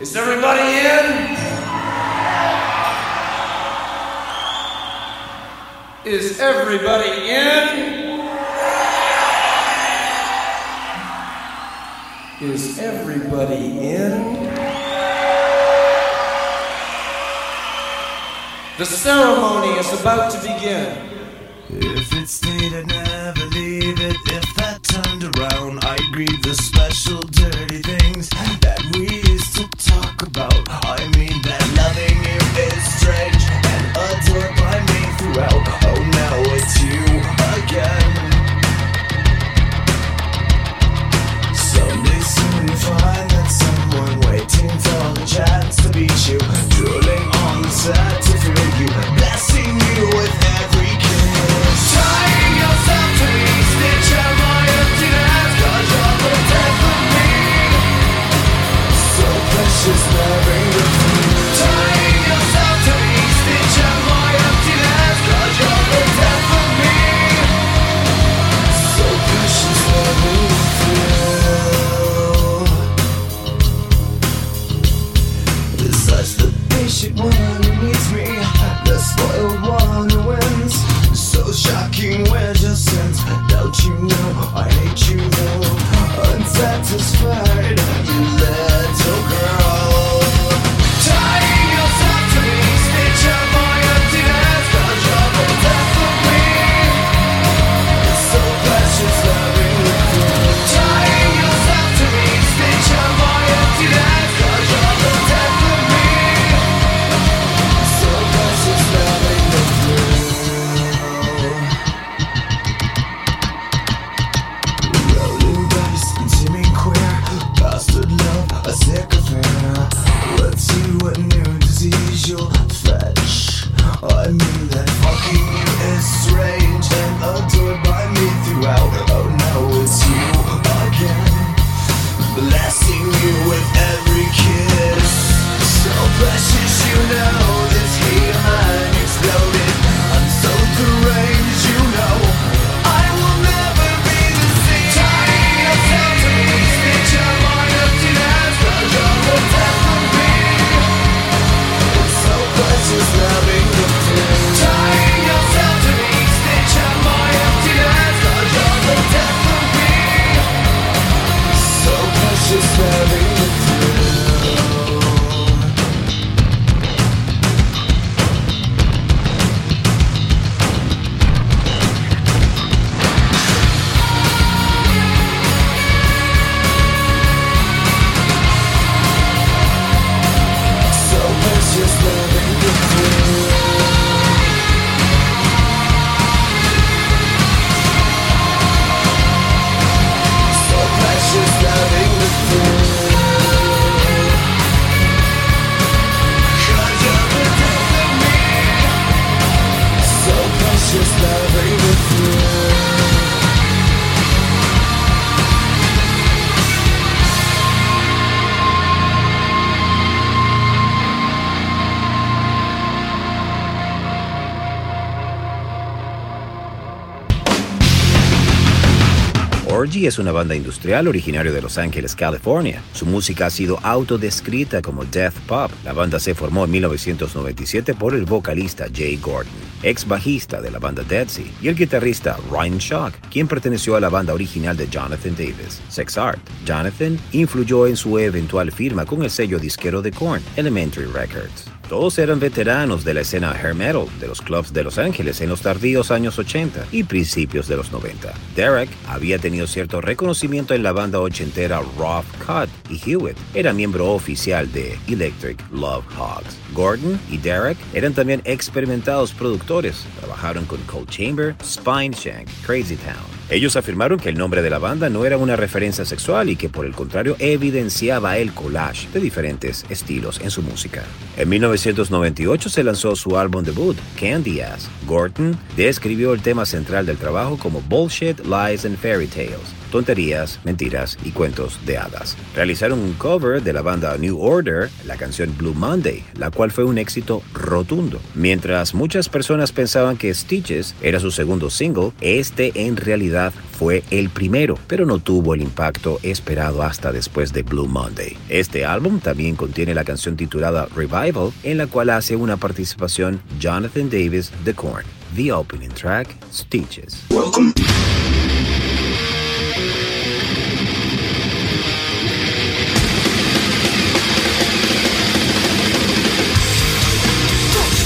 Is everybody in? Is everybody in? Is everybody in? The ceremony is about to begin. If it stayed, I'd never leave it. If that turned around, I'd the special dirty things that we used to talk about. I mean, that loving you is strange and adored by me throughout. Oh, now it's you again. Someday soon you find that someone waiting for the chance to beat you, drooling on the certificate you, blessing you Orgy es una banda industrial originaria de Los Ángeles, California. Su música ha sido autodescrita como death pop. La banda se formó en 1997 por el vocalista Jay Gordon, ex bajista de la banda Dead Sea, y el guitarrista Ryan Shock, quien perteneció a la banda original de Jonathan Davis, Sex Art. Jonathan influyó en su eventual firma con el sello disquero de Korn, Elementary Records. Todos eran veteranos de la escena hair metal de los clubs de Los Ángeles en los tardíos años 80 y principios de los 90. Derek había tenido cierto reconocimiento en la banda ochentera Rough Cut y Hewitt era miembro oficial de Electric Love Hogs. Gordon y Derek eran también experimentados productores. Trabajaron con Cold Chamber, Spineshank, Crazy Town. Ellos afirmaron que el nombre de la banda no era una referencia sexual y que por el contrario evidenciaba el collage de diferentes estilos en su música. En 1998 se lanzó su álbum debut, Candy Ass. Gordon describió el tema central del trabajo como Bullshit, Lies and Fairy Tales. Tonterías, mentiras y cuentos de hadas. Realizaron un cover de la banda New Order, la canción Blue Monday, la cual fue un éxito rotundo. Mientras muchas personas pensaban que Stitches era su segundo single, este en realidad fue el primero, pero no tuvo el impacto esperado hasta después de Blue Monday. Este álbum también contiene la canción titulada Revival, en la cual hace una participación Jonathan Davis de Korn. The opening track, Stitches.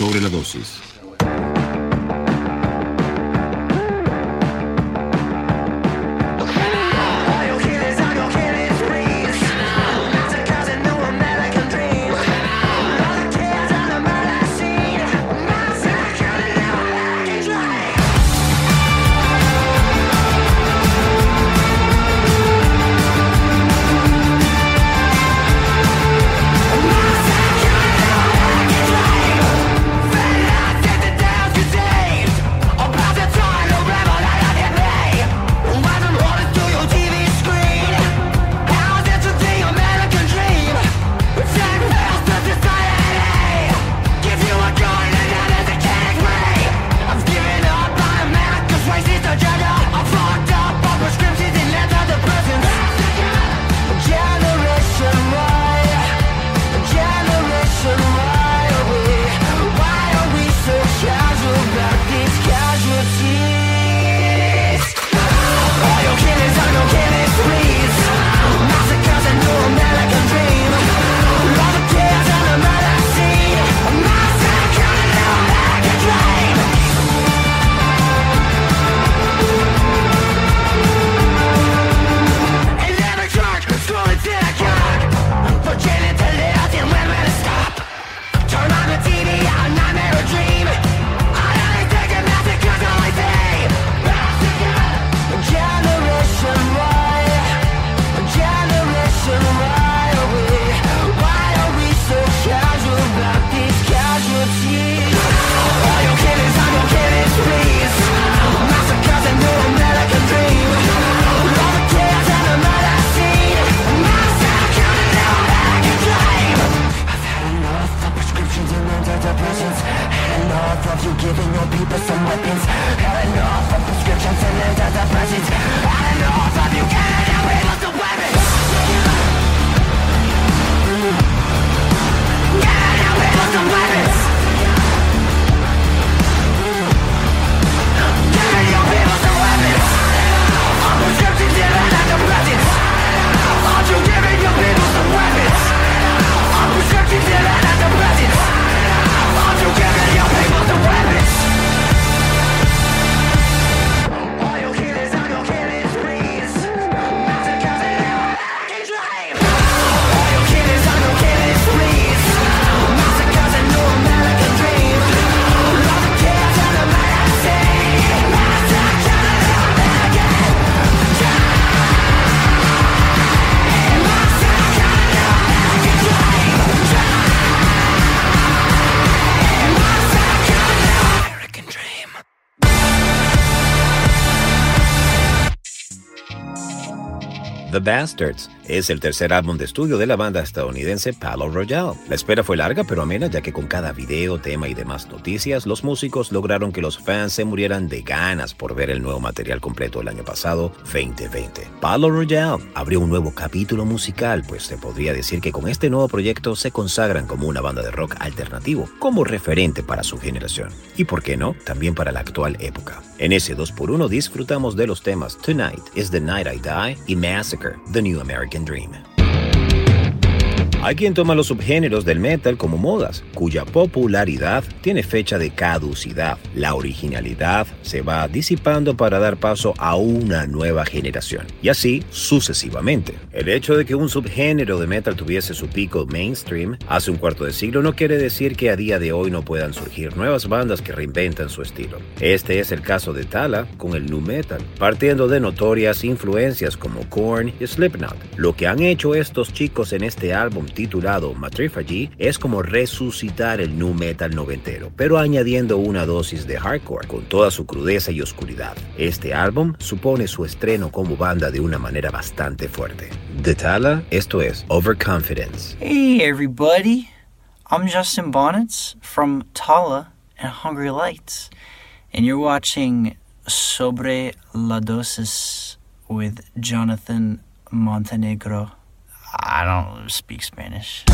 Sobre la dosis. The Bastards es el tercer álbum de estudio de la banda estadounidense Palo Royale. La espera fue larga pero amena ya que con cada video, tema y demás noticias, los músicos lograron que los fans se murieran de ganas por ver el nuevo material completo el año pasado, 2020. Palo Royale abrió un nuevo capítulo musical, pues se podría decir que con este nuevo proyecto se consagran como una banda de rock alternativo, como referente para su generación. Y por qué no, también para la actual época. En ese 2x1 disfrutamos de los temas Tonight is the Night I Die y Massacre, The New American Dream. Hay quien toma los subgéneros del metal como modas, cuya popularidad tiene fecha de caducidad. La originalidad se va disipando para dar paso a una nueva generación, y así sucesivamente. El hecho de que un subgénero de metal tuviese su pico mainstream hace un cuarto de siglo no quiere decir que a día de hoy no puedan surgir nuevas bandas que reinventan su estilo. Este es el caso de Tala con el nu metal, partiendo de notorias influencias como Korn y Slipknot. Lo que han hecho estos chicos en este álbum titulado Matriphagy es como resucitar el nu metal noventero, pero añadiendo una dosis de hardcore con toda su crudeza y oscuridad. Este álbum supone su estreno como banda de una manera bastante fuerte. De Tala, esto es Overconfidence. Hey everybody, I'm Justin Bonnets from Tala and Hungry Lights, and you're watching Sobre la Dosis with Jonathan Montenegro. I don't speak Spanish.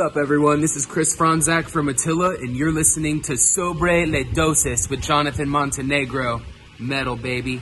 Up, everyone? This is Chris Franzak from Attila, and you're listening to Sobre Le Dosis with Jonathan Montenegro. Metal, baby.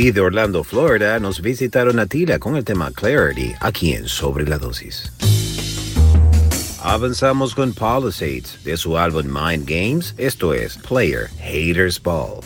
Y de Orlando, Florida, nos visitaron a Tila con el tema Clarity, aquí en Sobre la Dosis. Avanzamos con Palisades de su álbum Mind Games. Esto es Player Haters Ball.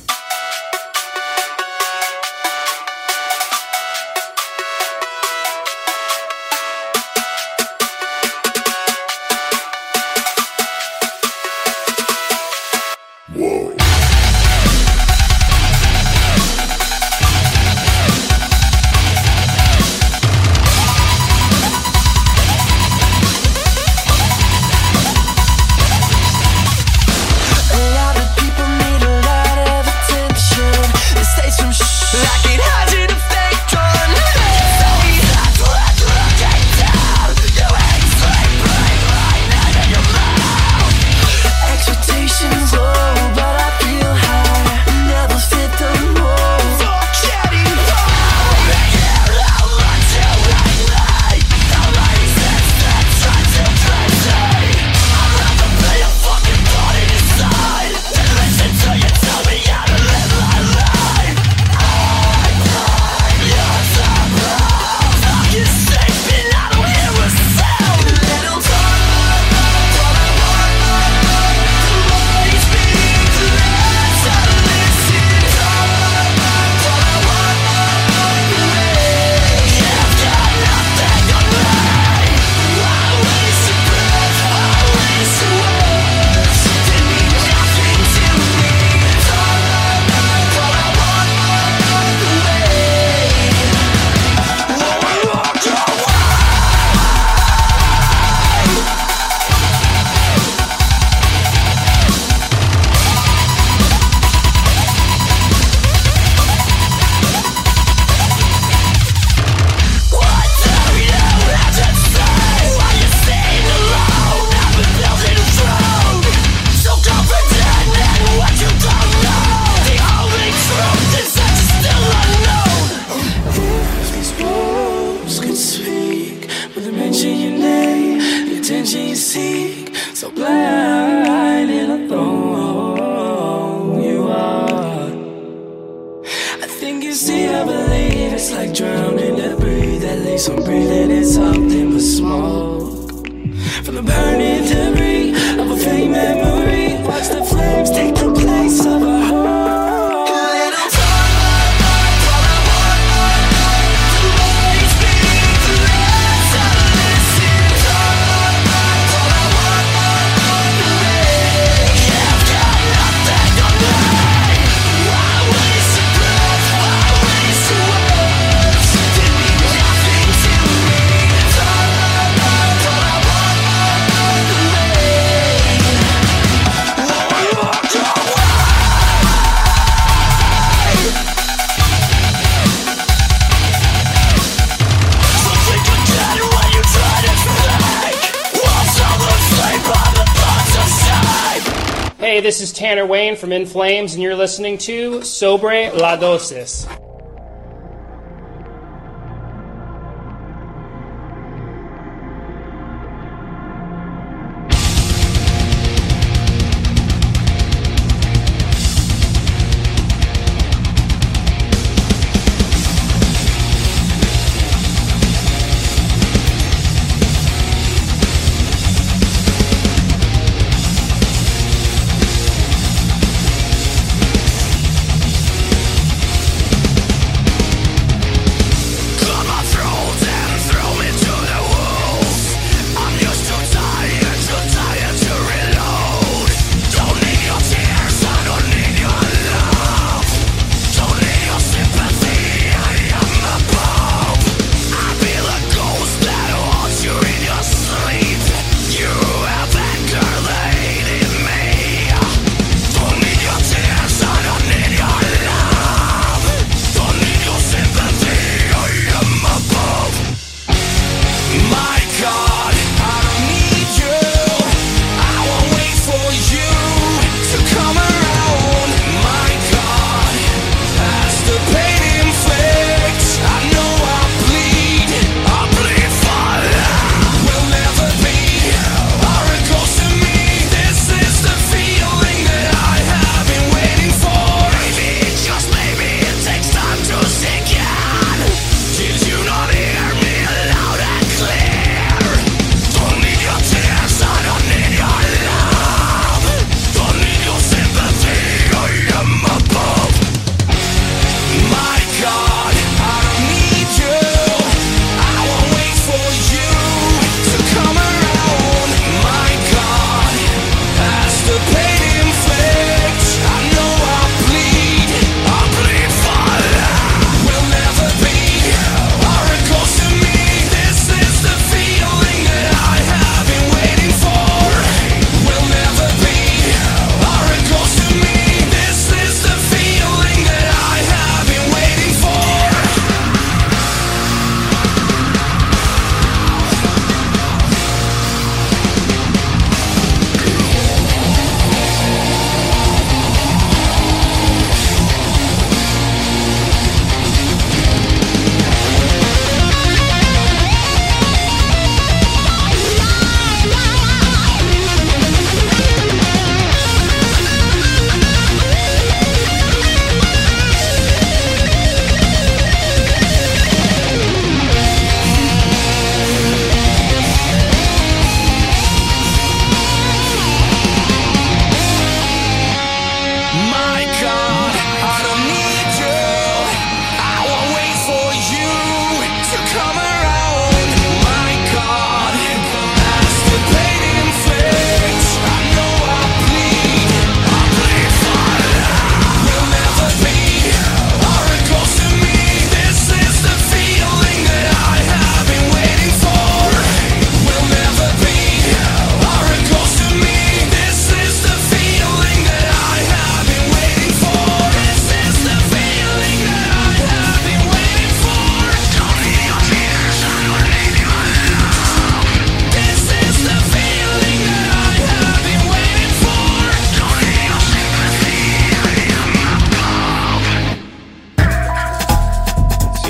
Tanner Wayne from In Flames, and you're listening to Sobre La Dosis.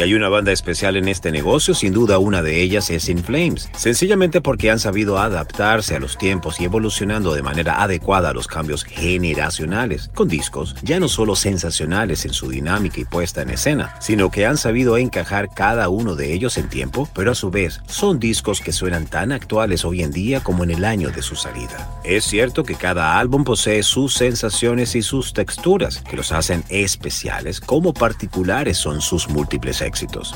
Hay una banda especial en este negocio, sin duda una de ellas es In Flames, sencillamente porque han sabido adaptarse a los tiempos y evolucionando de manera adecuada a los cambios generacionales, con discos ya no solo sensacionales en su dinámica y puesta en escena, sino que han sabido encajar cada uno de ellos en tiempo, pero a su vez son discos que suenan tan actuales hoy en día como en el año de su salida. Es cierto que cada álbum posee sus sensaciones y sus texturas, que los hacen especiales, como particulares son sus múltiples éxitos.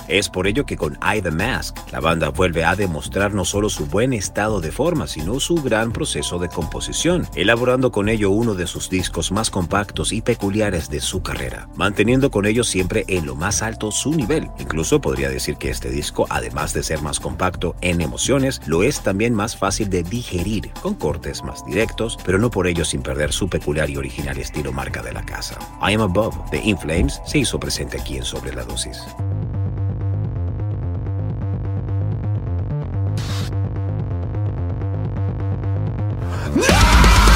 Es por ello que con I The Mask, la banda vuelve a demostrar no solo su buen estado de forma, sino su gran proceso de composición, elaborando con ello uno de sus discos más compactos y peculiares de su carrera, manteniendo con ello siempre en lo más alto su nivel. Incluso podría decir que este disco, además de ser más compacto en emociones, lo es también más fácil de digerir, con cortes más directos, pero no por ello sin perder su peculiar y original estilo marca de la casa. I Am Above de In Flames se hizo presente aquí en Sobre la Dosis. No!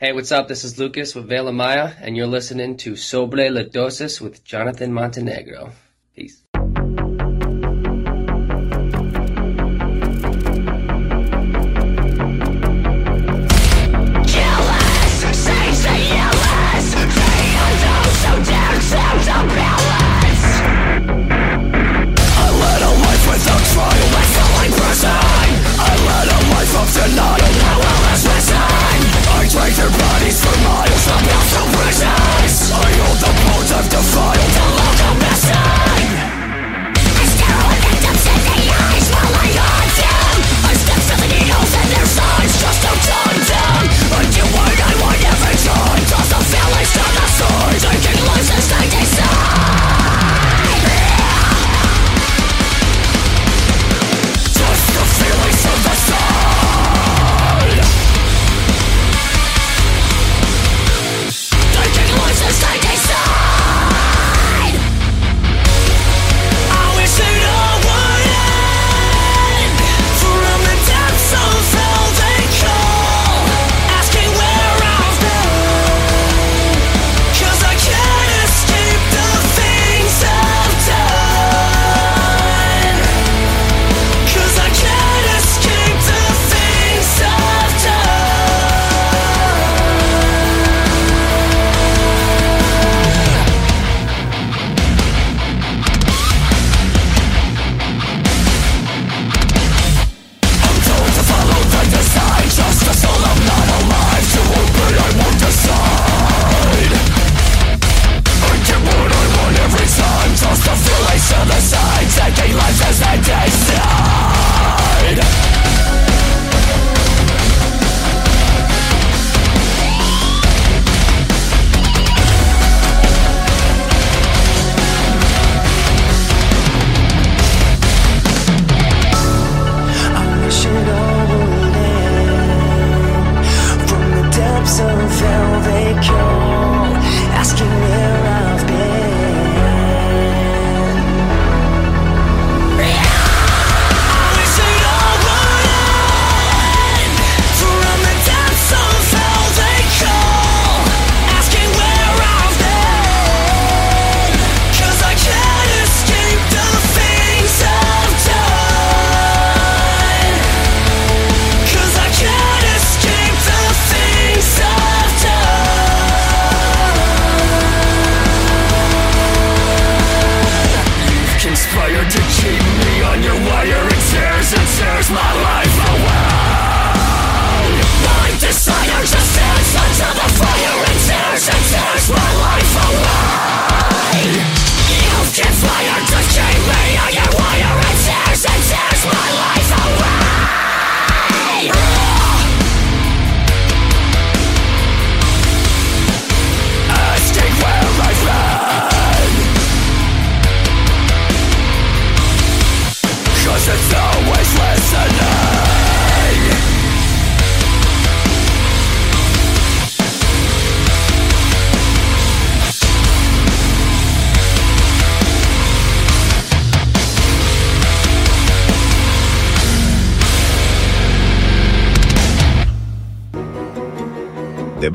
Hey, what's up? This is Lucas with Vela Maya, and you're listening to Sobre la Dosis with Jonathan Montenegro. Peace. Their bodies for miles, prisons I the bones I've defiled, the local missing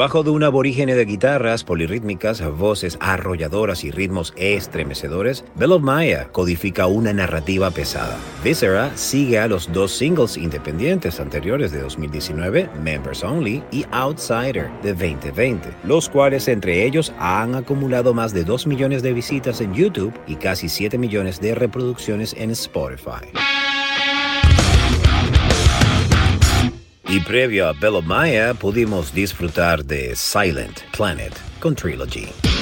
Debajo de un aborígene de guitarras polirrítmicas, voces arrolladoras y ritmos estremecedores, Bell of Maya codifica una narrativa pesada. Viscera sigue a los dos singles independientes anteriores de 2019, Members Only y Outsider de 2020, los cuales entre ellos han acumulado más de 2 millones de visitas en YouTube y casi 7 millones de reproducciones en Spotify. Y previo a Bell of Maya pudimos disfrutar de Silent Planet con Trilogy.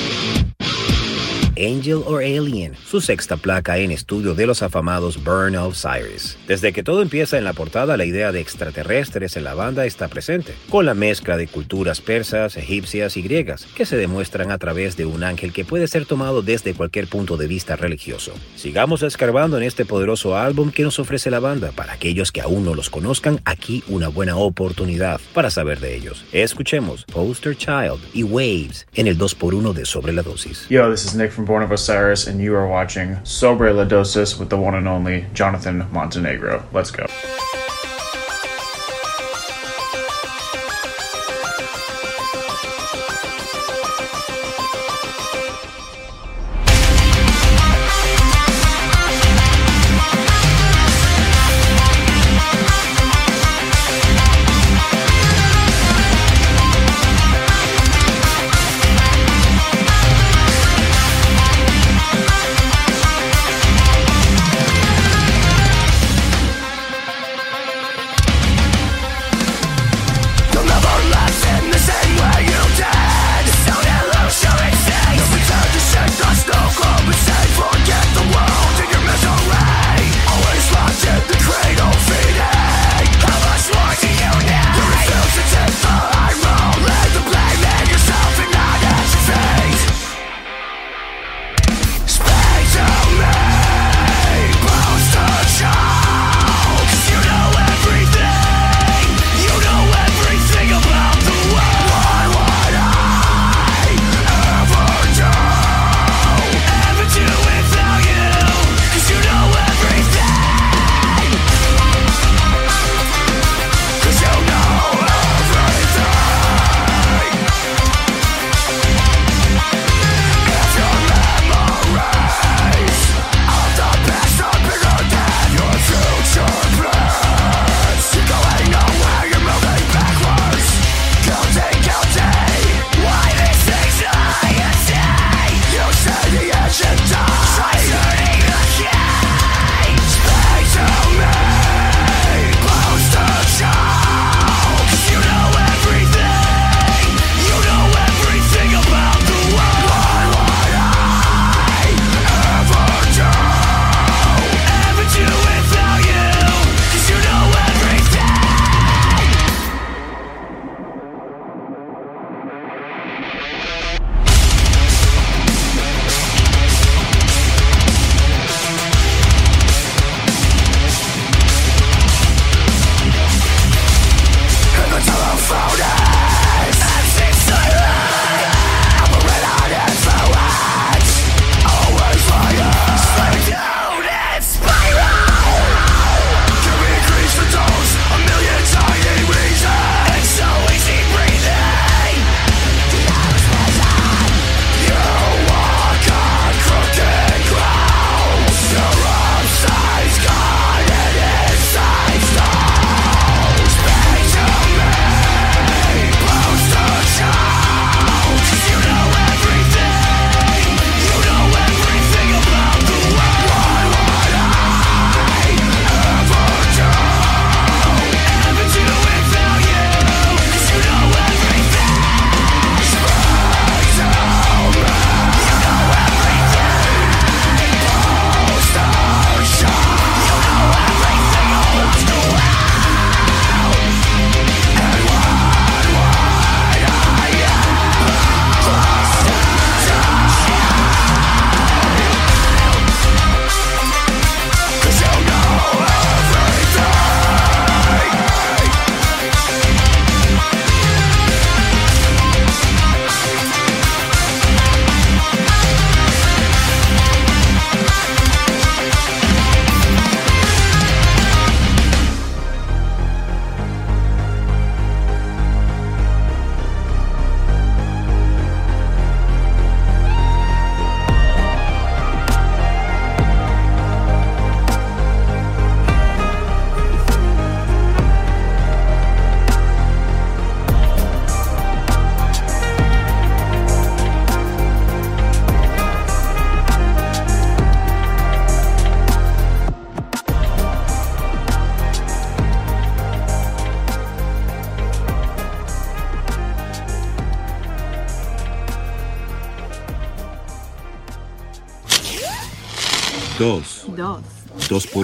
Angel or Alien, su sexta placa en estudio de los afamados Burn of Cyrus. Desde que todo empieza en la portada, la idea de extraterrestres en la banda está presente, con la mezcla de culturas persas, egipcias y griegas, que se demuestran a través de un ángel que puede ser tomado desde cualquier punto de vista religioso. Sigamos escarbando en este poderoso álbum que nos ofrece la banda. Para aquellos que aún no los conozcan, aquí una buena oportunidad para saber de ellos. Escuchemos Poster Child y Waves en el 2x1 de Sobre la Dosis. Yo, this is Nick from Born of Osiris, and you are watching Sobre la Dosis with the one and only Jonathan Montenegro. Let's go.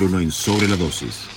capítulo en Sobre la Dosis.